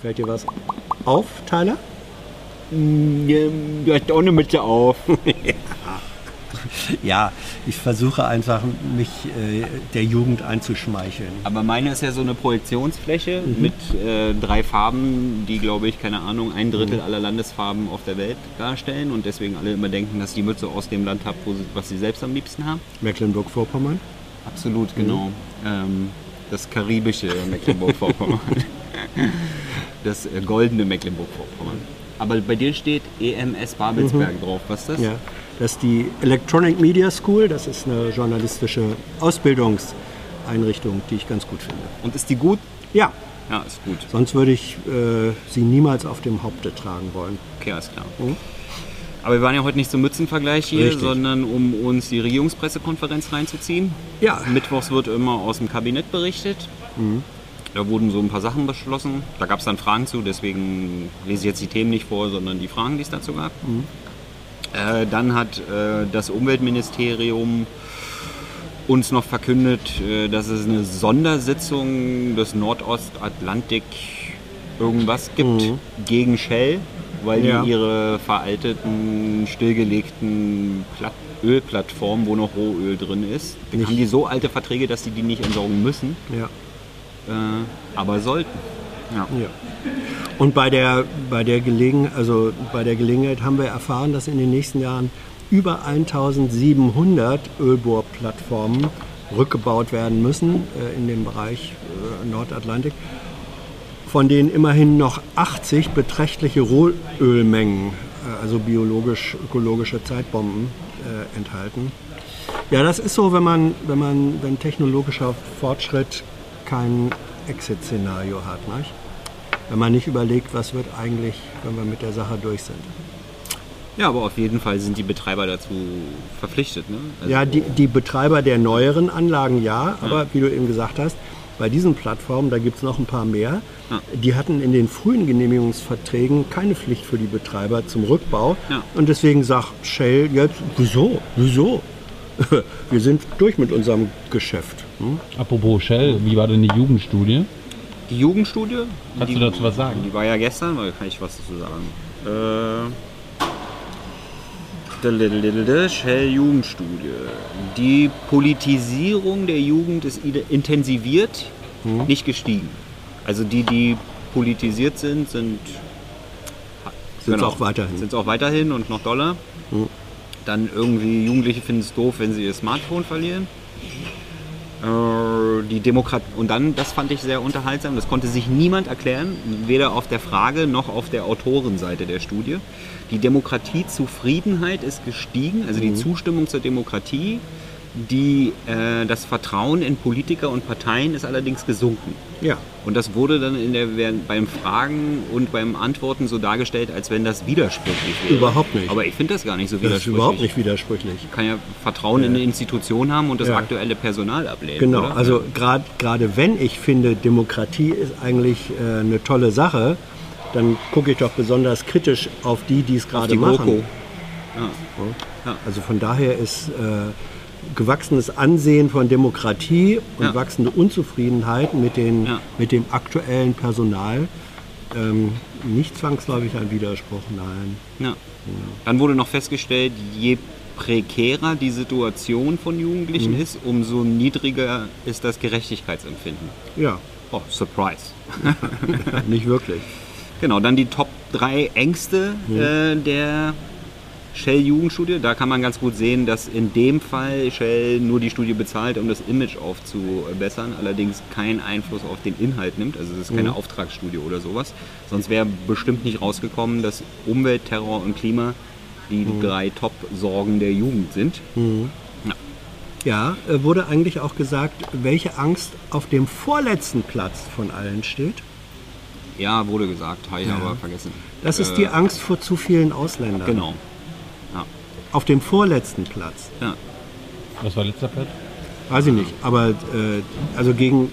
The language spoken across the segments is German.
Fällt dir was auf, Tyler? Du hast auch eine Mütze auf. Ja, ich versuche einfach, mich äh, der Jugend einzuschmeicheln. Aber meine ist ja so eine Projektionsfläche mit äh, drei Farben, die, glaube ich, keine Ahnung, ein Drittel aller Landesfarben auf der Welt darstellen und deswegen alle immer denken, dass die Mütze aus dem Land hat, sie, was sie selbst am liebsten haben. Mecklenburg-Vorpommern? Absolut, genau. Ähm, das karibische Mecklenburg-Vorpommern. das äh, goldene Mecklenburg-Vorpommern. Aber bei dir steht EMS Babelsberg drauf. Was ist das? Ja, das ist die Electronic Media School. Das ist eine journalistische Ausbildungseinrichtung, die ich ganz gut finde. Und ist die gut? Ja, Ja, ist gut. sonst würde ich äh, sie niemals auf dem Haupte tragen wollen. Okay, alles klar. Mhm. Aber wir waren ja heute nicht zum Mützenvergleich hier, Richtig. sondern um uns die Regierungspressekonferenz reinzuziehen. Ja, Mittwochs wird immer aus dem Kabinett berichtet. Mhm. Da wurden so ein paar Sachen beschlossen. Da gab es dann Fragen zu, deswegen lese ich jetzt die Themen nicht vor, sondern die Fragen, die es dazu gab. Mhm. Äh, dann hat äh, das Umweltministerium uns noch verkündet, äh, dass es eine Sondersitzung des Nordostatlantik irgendwas gibt Mhm. gegen Shell, weil Ja. die ihre veralteten, stillgelegten Platt Ölplattformen, wo noch Rohöl drin ist, Nicht- haben die so alte Verträge, dass die die nicht entsorgen müssen, ja. Äh, aber sollten. Ja. Ja. Und bei der, bei, der Gelegen, also bei der Gelegenheit haben wir erfahren, dass in den nächsten Jahren über 1700 Ölbohrplattformen rückgebaut werden müssen äh, in dem Bereich äh, Nordatlantik, von denen immerhin noch 80 beträchtliche Rohölmengen, äh, also biologisch-ökologische Zeitbomben, äh, enthalten. Ja, das ist so, wenn man, wenn man, wenn technologischer Fortschritt kein Exit-Szenario hat, nicht? Wenn man nicht überlegt, was wird eigentlich, wenn wir mit der Sache durch sind. ja, aber auf jeden Fall sind die Betreiber dazu verpflichtet. Ne? Also, Ja, die, die Betreiber der neueren Anlagen ja, aber wie du eben gesagt hast, bei diesen Plattformen, da gibt es noch ein paar mehr, Ja. die hatten in den frühen Genehmigungsverträgen keine Pflicht für die Betreiber zum Rückbau. Ja. Und deswegen sagt Shell jetzt, wieso, wieso? Wir sind durch mit unserem Geschäft. Hm? Apropos Shell, wie war denn die Jugendstudie? Die Jugendstudie, Kannst die, du dazu was sagen? Die war ja gestern, da kann ich was dazu sagen. Äh, Shell Jugendstudie. Die Politisierung der Jugend ist intensiviert, Mhm. nicht gestiegen. Also die, die politisiert sind, sind Sind's auch weiterhin. Mhm. Sind auch weiterhin und noch doller. Dann irgendwie Jugendliche finden es doof, wenn sie ihr Smartphone verlieren. Äh, die Demokrat und dann, das fand ich sehr unterhaltsam, das konnte sich niemand erklären, weder auf der Frage noch auf der Autorenseite der Studie. Die Demokratiezufriedenheit ist gestiegen, also die Zustimmung zur Demokratie. Die, äh, das Vertrauen in Politiker und Parteien ist allerdings gesunken. Ja, Und das wurde dann in der, beim Fragen und beim Antworten so dargestellt, als wenn das widersprüchlich wäre. Überhaupt nicht. Aber ich finde das gar nicht so das ist widersprüchlich. überhaupt nicht widersprüchlich. Man kann ja Vertrauen in eine Institution haben und das Ja. aktuelle Personal ablehnen. Genau, oder? also gerade gerade wenn ich finde, Demokratie ist eigentlich äh, eine tolle Sache, dann gucke ich doch besonders kritisch auf die, die es gerade machen. GroKo. Ja. Ja. Also von daher ist äh, gewachsenes Ansehen von Demokratie und Ja. wachsende Unzufriedenheit mit, den, Ja. mit dem aktuellen Personal ähm, nicht zwangsläufig ein Widerspruch, nein. Ja. Dann wurde noch festgestellt, je prekärer die Situation von Jugendlichen Mhm. ist, umso niedriger ist das Gerechtigkeitsempfinden. Ja, Oh, Surprise. nicht wirklich. Genau, dann die Top 3 Ängste äh, der Shell-Jugendstudie. Da kann man ganz gut sehen, dass in dem Fall Shell nur die Studie bezahlt, um das Image aufzubessern, allerdings keinen Einfluss auf den Inhalt nimmt. Also es ist keine Auftragsstudie oder sowas. Sonst wäre bestimmt nicht rausgekommen, dass Umwelt, Terror und Klima die drei Top-Sorgen der Jugend sind. Ja. Ja, äh, wurde eigentlich auch gesagt, welche Angst auf dem vorletzten Platz von allen steht. ja, wurde gesagt, habe ich aber vergessen. Das ist Äh, die Angst vor zu vielen Ausländern. Genau. Auf dem vorletzten Platz. Ja. Was war letzter Platz? Weiß ich nicht. Aber äh, also gegen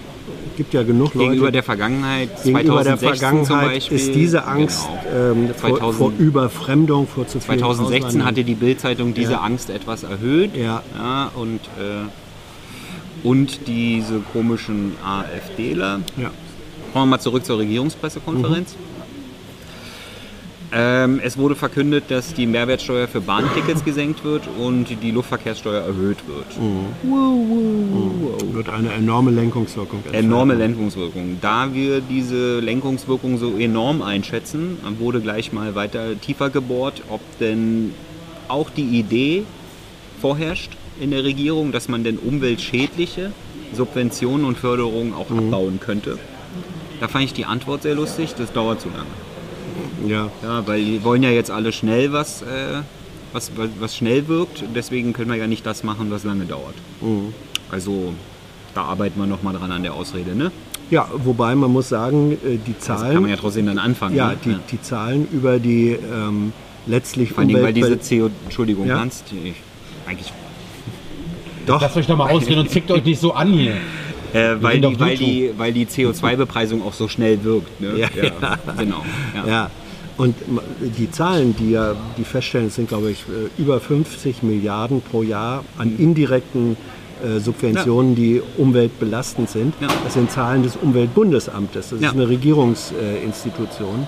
gibt ja genug Leute. Gegenüber der Vergangenheit, gegenüber der 2016 zum Vergangenheit Beispiel, ist diese Angst genau. ähm, vor, 2000 vor Überfremdung, vor zu vielen 2016 Ausländern. hatte die Bildzeitung diese Ja. Angst etwas erhöht. Ja. Ja, und, äh, und diese komischen AfDler, ja. Kommen wir mal zurück zur Regierungspressekonferenz. Ähm, es wurde verkündet, dass die Mehrwertsteuer für Bahntickets gesenkt wird und die Luftverkehrssteuer erhöht wird. Wird eine enorme Lenkungswirkung. Enorme Lenkungswirkung. Da wir diese Lenkungswirkung so enorm einschätzen, wurde gleich mal weiter tiefer gebohrt, ob denn auch die Idee vorherrscht in der Regierung, dass man denn umweltschädliche Subventionen und Förderungen auch abbauen könnte. Da fand ich die Antwort sehr lustig, das dauert zu lange. Ja. Ja, weil die wollen ja jetzt alle schnell was, äh, was, was, was schnell wirkt. Deswegen können wir ja nicht das machen, was lange dauert. Also da arbeiten wir nochmal dran an der Ausrede, ne? ja, wobei man muss sagen, äh, die Das kann Zahlen, man ja trotzdem dann anfangen. ja, ne? die, die Zahlen über die ähm, letztlich Vor allem, weil diese CO, Entschuldigung, Ja. kannst ich, eigentlich, Doch, Lasst euch doch mal ausreden und zickt euch nicht so an hier. äh, weil, die, weil, die, weil die CO2-Bepreisung auch so schnell wirkt. Ne? Ja, genau. Ja. Ja, und die Zahlen, die ja die feststellen, es sind glaube ich äh, über 50 Milliarden pro Jahr an indirekten äh, Subventionen, die umweltbelastend sind. Ja. Das sind Zahlen des Umweltbundesamtes. Das Ja. ist eine Regierungsinstitution.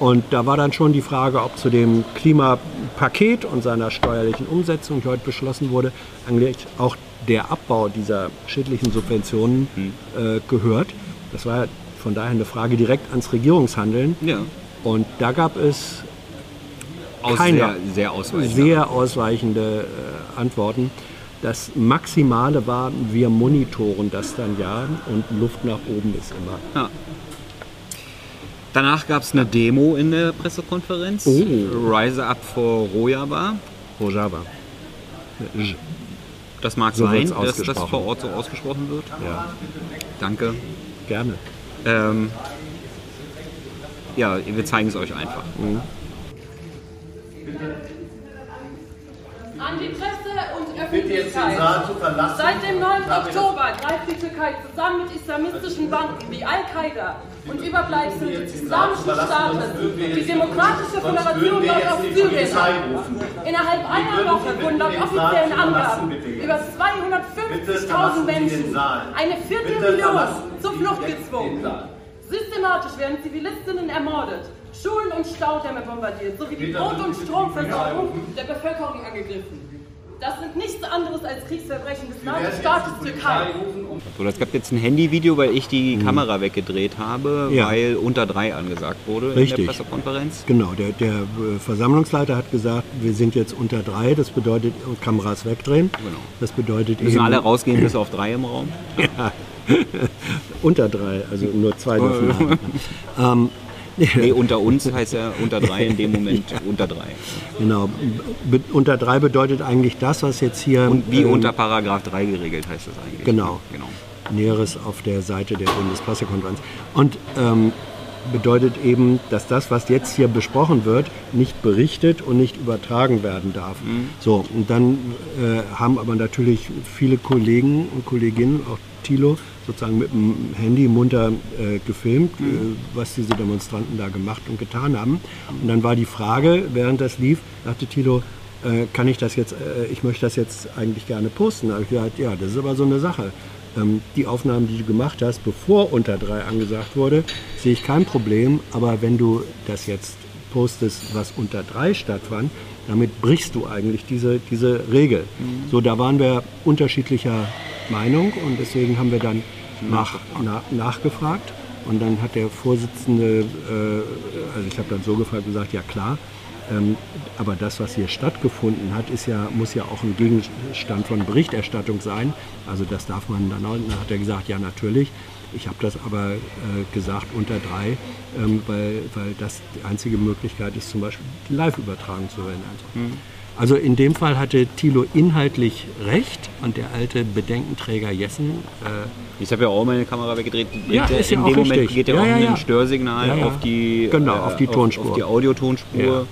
Und da war dann schon die Frage, ob zu dem Klimapaket und seiner steuerlichen Umsetzung, die heute beschlossen wurde, eigentlich auch der Abbau dieser schädlichen Subventionen äh, gehört. Das war von daher eine Frage direkt ans Regierungshandeln. ja. Und da gab es Aus Keine. sehr, sehr ausweichend. sehr ausweichende äh, Antworten. Das Maximale war, wir monitoren das dann ja und Luft nach oben ist immer. Ja. Danach gab es eine Demo in der Pressekonferenz. Oh. Rise Up for Rojava. Rojava. Das mag So sein, dass das vor Ort so ausgesprochen wird. Ja, Danke. gerne. Ähm, ja, wir zeigen es euch einfach. An die Presse und Bitte jetzt den Öffentlichkeit. Saal zu verlassen. Seit dem 9. Habe ich das- Oktober greift die Türkei zusammen mit islamistischen Banden wie Al-Qaida und Überbleibseln des Islamischen Staates die Demokratische Föderation die Syrien an. rufen. Innerhalb einer Woche wurden laut offiziellen Angaben über Bitte 250.000 verlassen Sie den Menschen, eine Viertelmillion, zur Flucht gezwungen. Systematisch werden Zivilistinnen ermordet, Schulen und Staudämme bombardiert, sowie die Brot- und Stromversorgung der Bevölkerung angegriffen. Das sind nichts anderes als Kriegsverbrechen des Wir werden jetzt Staates die Polizei Türkei. rufen, So, das gab jetzt ein Handyvideo, weil ich die Kamera weggedreht habe, Ja. weil unter drei angesagt wurde in Richtig. der Pressekonferenz. Genau, der, der äh, Versammlungsleiter hat gesagt, wir sind jetzt unter drei, das bedeutet Kameras wegdrehen. Genau. Das bedeutet Müssen eben alle rausgehen bis auf drei im Raum. unter drei, also nur zwei dürfen haben. Nee, unter uns heißt ja unter drei in dem Moment unter drei. Genau. Be unter drei bedeutet eigentlich das, was jetzt hier Und wie ähm, unter Paragraph 3 geregelt heißt das eigentlich. Genau. genau. Näheres auf der Seite der Bundespressekonferenz. Und ähm, bedeutet eben, dass das, was jetzt hier besprochen wird, nicht berichtet und nicht übertragen werden darf. So, und dann äh, haben aber natürlich viele Kollegen und Kolleginnen, auch Thilo, sozusagen mit dem Handy munter äh, gefilmt, äh, was diese Demonstranten da gemacht und getan haben. Und dann war die Frage, während das lief, sagte Thilo, äh, kann ich das jetzt, äh, ich möchte das jetzt eigentlich gerne posten. Da habe ich gesagt, ja, das ist aber so eine Sache. Ähm, die Aufnahmen, die du gemacht hast, bevor unter drei angesagt wurde, sehe ich kein Problem. Aber wenn du das jetzt postest, was unter drei stattfand, damit brichst du eigentlich diese, diese Regel. So, da waren wir unterschiedlicher Meinung und deswegen haben wir dann nach, na, nachgefragt. Und dann hat der Vorsitzende, äh, also ich habe dann so gefragt und gesagt, ja klar, ähm, aber das, was hier stattgefunden hat, ist ja, muss ja auch ein Gegenstand von Berichterstattung sein. Also das darf man dann auch. Dann hat er gesagt, ja natürlich. Ich habe das aber äh, gesagt unter drei, ähm, weil, weil das die einzige Möglichkeit ist, zum Beispiel die Live-Übertragung zu werden. Also in dem Fall hatte Thilo inhaltlich recht und der alte Bedenkenträger Jessen äh, Ich habe ja auch meine Kamera weggedreht. Ja, Bringt ist in ja dem auch Moment richtig. geht ja Ja, auch ja, ein. Störsignal Ja, auf die Genau, auf die Tonspur. Auf, die Audiotonspur.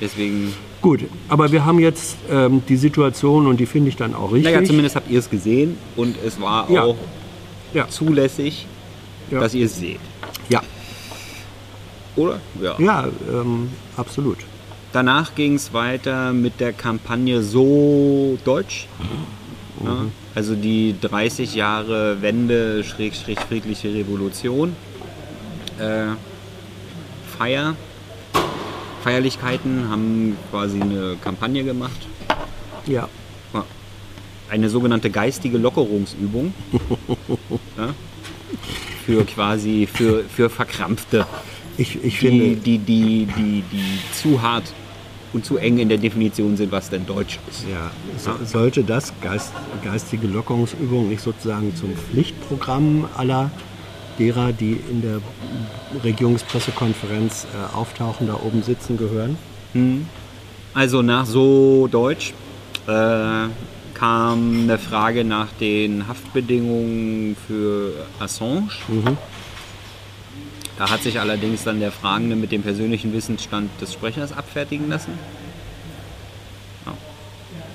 Deswegen, Gut, aber wir haben jetzt ähm, die Situation und die finde ich dann auch richtig. naja, zumindest habt ihr es gesehen und es war Ja. auch zulässig, dass ihr es seht. Ja, Oder? Ja. ja ähm, absolut. Danach ging es weiter mit der Kampagne So Deutsch. Mhm. Ja, also die 30 Jahre Wende, Schräg, Schräg, friedliche Revolution. äh, Feier, Feierlichkeiten haben quasi eine Kampagne gemacht. Ja. Eine sogenannte geistige Lockerungsübung. ja, für quasi für, für Verkrampfte, Ich, ich die, finde, die, die, die, die zu hart und zu eng in der Definition sind, was denn Deutsch ist. ja, so, sollte das Geist, geistige Lockerungsübung nicht sozusagen zum Pflichtprogramm aller derer, die in der Regierungspressekonferenz äh, auftauchen, da oben sitzen, gehören? Also nach so Deutsch äh, kam eine Frage nach den Haftbedingungen für Assange. Da hat sich allerdings dann der Fragende mit dem persönlichen Wissensstand des Sprechers abfertigen lassen.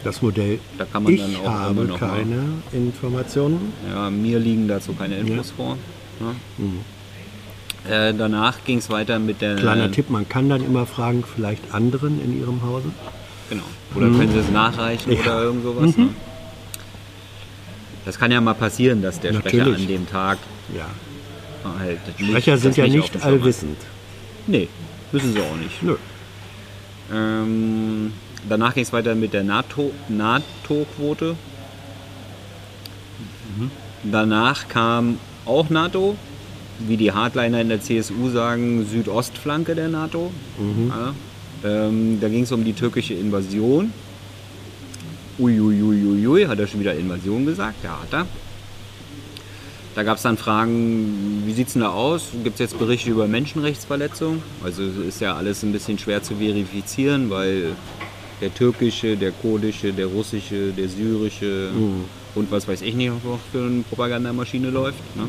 Das Modell. Da kann man ich dann auch immer habe noch mal- keine Informationen. Ja, mir liegen dazu keine Infos vor. Ja. Äh, danach ging es weiter mit der. Kleiner Tipp, man kann dann immer fragen, vielleicht anderen in ihrem Hause. Genau. Oder können Sie es nachreichen Ja. oder irgend sowas. Ne? Das kann ja mal passieren, dass der Sprecher Natürlich. an dem Tag Ja. Halt Sprecher sind ja nicht allwissend. Nee, müssen sie auch nicht. Nö. Ähm, danach ging es weiter mit der NATO NATO-Quote. Danach kam auch NATO, wie die Hardliner in der CSU sagen, Südostflanke der NATO. Ja. Ähm, da ging es um die türkische Invasion. Uiuiuiui, hat er schon wieder Invasion gesagt? Ja, hat er. Da gab es dann Fragen, wie sieht es denn da aus? Gibt es jetzt Berichte über Menschenrechtsverletzungen? Also ist ja alles ein bisschen schwer zu verifizieren, weil der türkische, der kurdische, der russische, der syrische und was weiß ich nicht, was für eine Propagandamaschine läuft. Ne?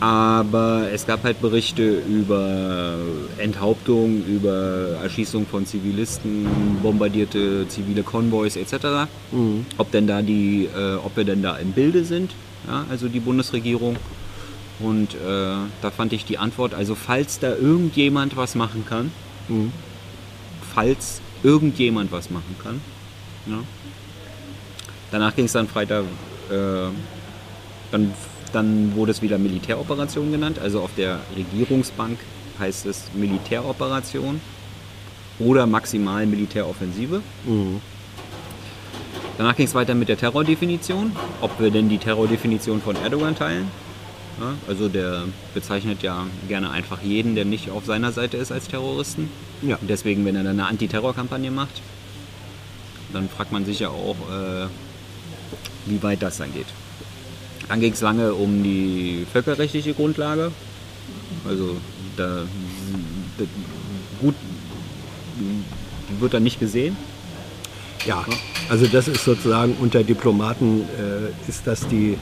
Aber es gab halt Berichte über Enthauptung, über Erschießung von Zivilisten, bombardierte zivile Konvois etc. Ob denn da die, äh, ob wir denn da im Bilde sind, ja, also die Bundesregierung. Und äh, da fand ich die Antwort, also falls da irgendjemand was machen kann, falls irgendjemand was machen kann, ja. danach ging es dann Freitag, äh, dann, dann wurde es wieder Militäroperation genannt, also auf der Regierungsbank heißt es Militäroperation oder maximal Militäroffensive. Danach ging es weiter mit der Terrordefinition, ob wir denn die Terrordefinition von Erdogan teilen. Ja, also der bezeichnet ja gerne einfach jeden, der nicht auf seiner Seite ist, als Terroristen. Ja. Und deswegen, wenn er dann eine Antiterrorkampagne macht, dann fragt man sich ja auch, äh, wie weit das dann geht. Dann ging es lange um die völkerrechtliche Grundlage. Also da, da gut wird dann nicht gesehen. Ja, also das ist sozusagen unter Diplomaten äh, ist das die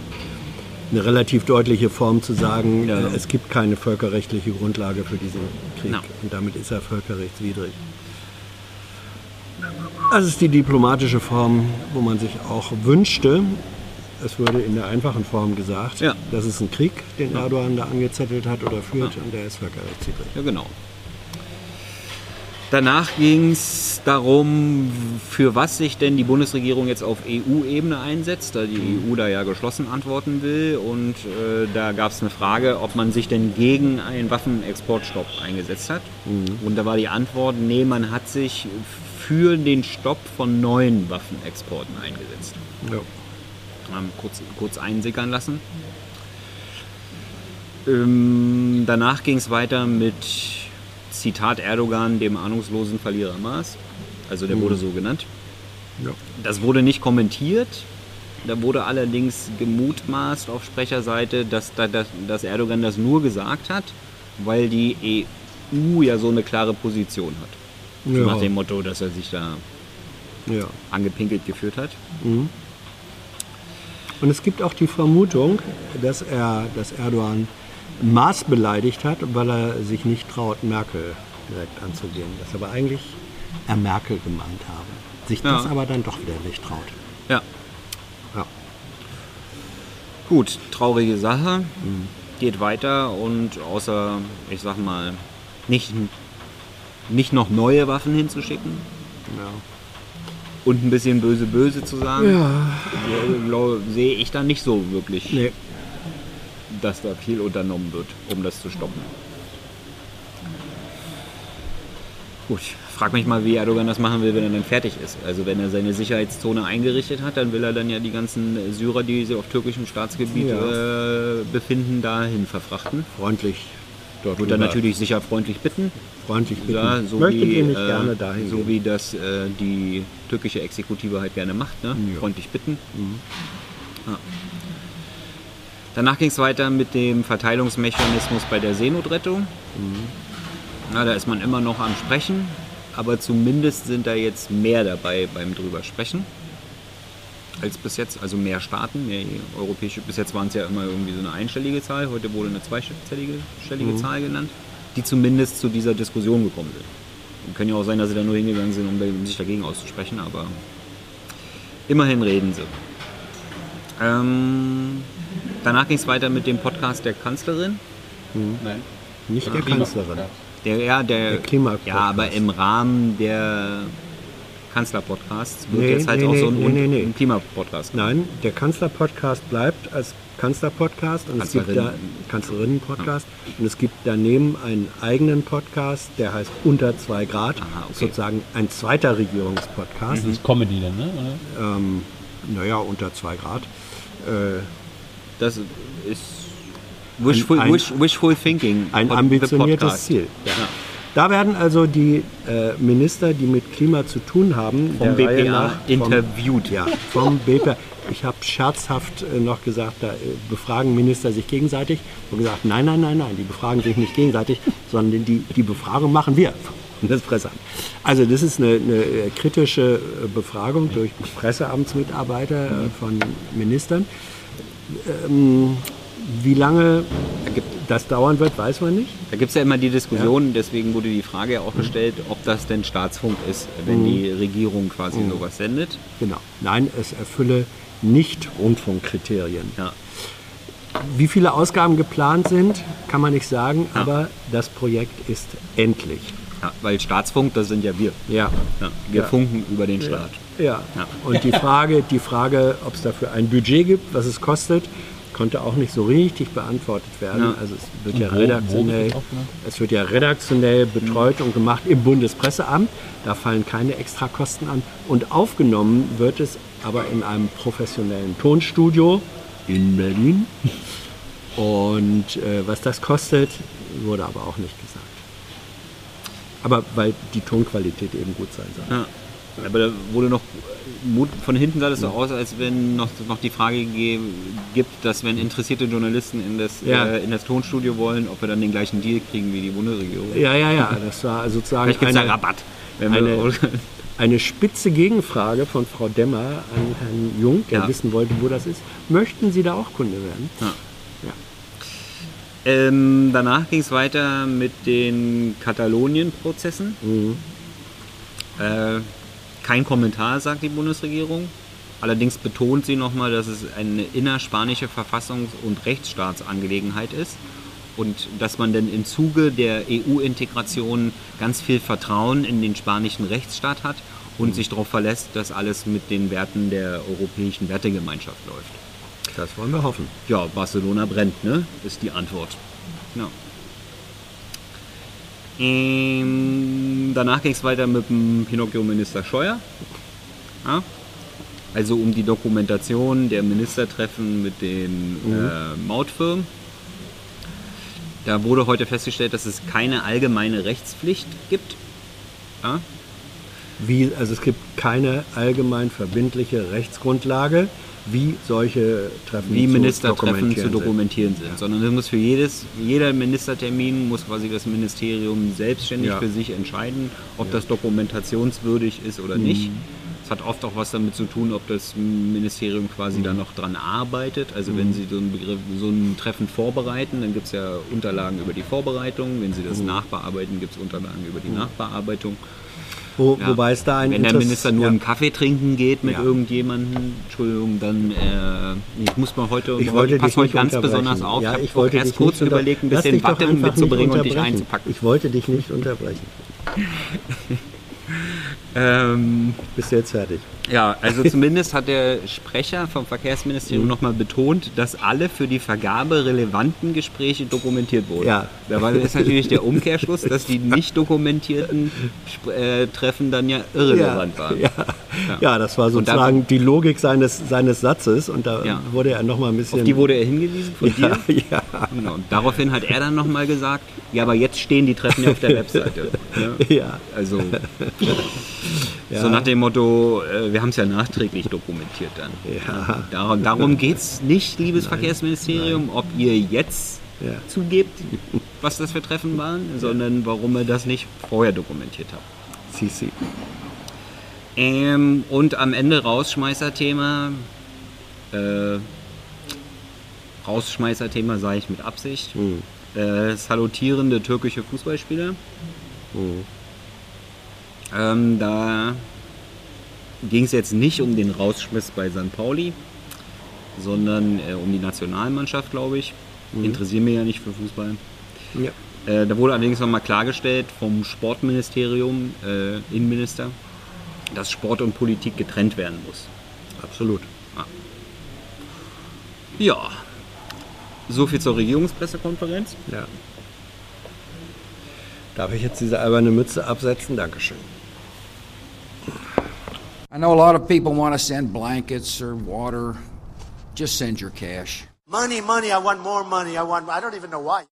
eine relativ deutliche Form zu sagen, Ja. äh, es gibt keine völkerrechtliche Grundlage für diesen Krieg Ja. und damit ist er völkerrechtswidrig. Das ist die diplomatische Form, wo man sich auch wünschte, es wurde in der einfachen Form gesagt, Ja. das ist ein Krieg, den Erdogan da angezettelt hat oder führt und der ist völkerrechtswidrig. Ja, genau. Danach ging es darum, für was sich denn die Bundesregierung jetzt auf EU-Ebene einsetzt, da die EU da ja geschlossen antworten will. Und äh, da gab es eine Frage, ob man sich denn gegen einen Waffenexportstopp eingesetzt hat. Und da war die Antwort, nee, man hat sich für den Stopp von neuen Waffenexporten eingesetzt. Ja. Ähm, kurz, kurz einsickern lassen. Ähm, danach ging es weiter mit Zitat Erdogan, dem ahnungslosen Verlierer Maß. Also der wurde so genannt. Ja. Das wurde nicht kommentiert. Da wurde allerdings gemutmaßt auf Sprecherseite, dass, da- dass, dass Erdogan das nur gesagt hat, weil die EU ja so eine klare Position hat. Ja. Nach dem Motto, dass er sich da Ja. angepinkelt geführt hat. Und es gibt auch die Vermutung, dass er, dass Erdogan Maß beleidigt hat, weil er sich nicht traut, Merkel direkt anzugehen. Dass aber eigentlich er Merkel gemeint habe. Sich das Ja. aber dann doch wieder nicht traut. Ja. Ja. Gut, traurige Sache. Geht weiter und außer, ich sag mal, nicht, nicht noch neue Waffen hinzuschicken Ja. und ein bisschen böse böse zu sagen, ja. sehe ich da nicht so wirklich Nee. Dass da viel unternommen wird, um das zu stoppen. Gut, frag mich mal, wie Erdogan das machen will, wenn er dann fertig ist. Also wenn er seine Sicherheitszone eingerichtet hat, dann will er dann ja die ganzen Syrer, die sich auf türkischem Staatsgebiet Ja. äh, befinden, dahin verfrachten. Freundlich dort Wird er natürlich sicher freundlich bitten. freundlich bitten. Ja, so Möchte wie, ihr nicht äh, gerne dahin so gehen. wie das äh, die türkische Exekutive halt gerne macht, ne? Ja. Mhm. freundlich bitten. Ja. Danach ging es weiter mit dem Verteilungsmechanismus bei der Seenotrettung. Mhm. Na, da ist man immer noch am Sprechen, aber zumindest sind da jetzt mehr dabei beim drüber sprechen als bis jetzt, also mehr Staaten, mehr europäische. Bis jetzt waren es ja immer irgendwie so eine einstellige Zahl, heute wurde eine zweistellige stellige Mhm. Zahl genannt, die zumindest zu dieser Diskussion gekommen sind. Und können ja auch sein, dass sie da nur hingegangen sind, um, um sich dagegen auszusprechen, aber immerhin reden sie. Ähm, danach ging es weiter mit dem Podcast der Kanzlerin. Nein. Nicht der Kanzlerin. Der, ja, der, Der Klimapodcast. Ja, aber im Rahmen der Kanzlerpodcasts wird Nee, jetzt halt nee, auch so ein, nee, nee, nee. ein Klimapodcast. Nein, der Kanzler-Podcast bleibt als Kanzler-Podcast und es gibt da Kanzlerin. Kanzlerinnen-Podcast und es gibt daneben einen eigenen Podcast, der heißt Unter zwei Grad, Aha, okay. sozusagen ein zweiter Regierungspodcast. Das ist Comedy dann, ne? Oder? Ähm, naja, unter zwei Grad. Äh, Das ist wishful, Ein- ein- wish, wishful thinking. ein ambitioniertes. Ziel. Ja. Ja. Da werden also die äh, Minister, die mit Klima zu tun haben, Vom BPA nach vom- interviewt. Ja, vom BPA. Ich habe scherzhaft äh, noch gesagt, da äh, befragen Minister sich gegenseitig. Und gesagt, nein, nein, nein, nein, die befragen sich nicht gegenseitig, sondern die, die Befragung machen wir. Und das Presseamt. Also das ist eine, eine äh, kritische Befragung durch Presseamtsmitarbeiter von Ministern. Ähm, wie lange das dauern wird, weiß man nicht. Da gibt es ja immer die Diskussion, deswegen wurde die Frage ja auch gestellt, ob das denn Staatsfunk ist, wenn Mhm. die Regierung quasi sowas sendet. Genau. Nein, es erfülle nicht Rundfunkkriterien. Ja. Wie viele Ausgaben geplant sind, kann man nicht sagen, Ja. aber das Projekt ist endlich. Ja, weil Staatsfunk, das sind ja wir. Ja. Ja, wir Ja. funken über den Staat. Ja. Und die Frage, die Frage, ob es dafür ein Budget gibt, was es kostet, konnte auch nicht so richtig beantwortet werden. Also es wird ja redaktionell, es wird ja redaktionell betreut und gemacht im Bundespresseamt. Da fallen keine Extrakosten an. Und aufgenommen wird es aber in einem professionellen Tonstudio in Berlin. Und äh, was das kostet, wurde aber auch nicht gesagt. Aber weil die Tonqualität eben gut sein soll. Ja. Aber da wurde noch, von hinten sah das so aus, als wenn noch, noch die Frage ge gibt, dass wenn interessierte Journalisten in das, Ja. äh, in das Tonstudio wollen, ob wir dann den gleichen Deal kriegen wie die Bundesregierung. Ja, ja, ja. Das war sozusagen Vielleicht gibt es da eine, Rabatt. Eine, eine spitze Gegenfrage von Frau Demmer an Herrn Jung, der Ja. wissen wollte, wo das ist. Möchten Sie da auch Kunde werden? Ja. Ähm, danach ging es weiter mit den Katalonien-Prozessen. Mhm. Äh, kein Kommentar, sagt die Bundesregierung. Allerdings betont sie nochmal, dass es eine innerspanische Verfassungs- und Rechtsstaatsangelegenheit ist und dass man denn im Zuge der EU-Integration ganz viel Vertrauen in den spanischen Rechtsstaat hat und sich darauf verlässt, dass alles mit den Werten der europäischen Wertegemeinschaft läuft. Das wollen wir hoffen. Ja, Barcelona brennt, ne? Ist die Antwort. Ja. Ähm, danach ging es weiter mit dem Pinocchio-Minister Scheuer. Ja. Also um die Dokumentation der Ministertreffen mit den äh, Mautfirmen. Da wurde heute festgestellt, dass es keine allgemeine Rechtspflicht gibt. Ja. Wie, also es gibt keine allgemein verbindliche Rechtsgrundlage, wie solche Treffen wie zu Ministertreffen dokumentieren zu dokumentieren sind, sondern es muss für jedes, jeder Ministertermin muss quasi das Ministerium selbstständig Ja. für sich entscheiden, ob das dokumentationswürdig ist oder nicht. Mhm. Es hat oft auch was damit zu tun, ob das Ministerium quasi Mhm. da noch dran arbeitet. Also wenn Sie so ein, Begriff, so ein Treffen vorbereiten, dann gibt es ja Unterlagen über die Vorbereitung. Wenn Sie das Mhm. nachbearbeiten, gibt es Unterlagen über die Nachbearbeitung. Wo, Ja. Wobei es da ein Wenn der Minister nur ja. einen Kaffee trinken geht mit Ja. irgendjemandem, Entschuldigung, dann äh, ich muss mal heute, Ich wollte pass dich heute ganz besonders auf. Ja, ich ich habe wollte erst kurz überlegt, ein bisschen Watte mitzubringen und dich einzupacken. Ich wollte dich nicht unterbrechen. Ähm, Bist du jetzt fertig? ja, also zumindest hat der Sprecher vom Verkehrsministerium Mhm. nochmal betont, dass alle für die Vergabe relevanten Gespräche dokumentiert wurden. Ja. Dabei ist natürlich der Umkehrschluss, dass die nicht dokumentierten äh, Treffen dann ja irrelevant waren. Ja, ja, das war sozusagen die Logik seines, seines Satzes und da Ja. wurde er nochmal ein bisschen. Auf die wurde er hingewiesen von ja, dir. ja, Genau. Und daraufhin hat er dann nochmal gesagt, ja, aber jetzt stehen die Treffen ja auf der Webseite. Ja. ja, Also ja. so nach dem Motto, äh, wir haben es ja nachträglich dokumentiert dann. Ja. Darum, darum geht es nicht, liebes Verkehrsministerium, ob ihr jetzt Ja. zugebt, was das für Treffen waren, sondern warum ihr das nicht vorher dokumentiert habt. Sisi. Ähm, und am Ende Rausschmeißer-Thema. Äh, Rausschmeißer-Thema sage ich mit Absicht. Hm. Äh, salutierende türkische Fußballspieler. Hm. Ähm, da ging es jetzt nicht um den Rausschmiss bei St. Pauli, sondern äh, um die Nationalmannschaft, glaube ich. Interessieren mich ja nicht für Fußball. Ja. Äh, da wurde allerdings nochmal klargestellt vom Sportministerium, äh, Innenminister, dass Sport und Politik getrennt werden muss. Absolut. Ja, so viel zur Regierungspressekonferenz. Ja. Darf ich jetzt diese alberne Mütze absetzen? Dankeschön. I know a lot of people want to send blankets or water. Just send your cash. Money, money, I want more money. I want, I don't even know why.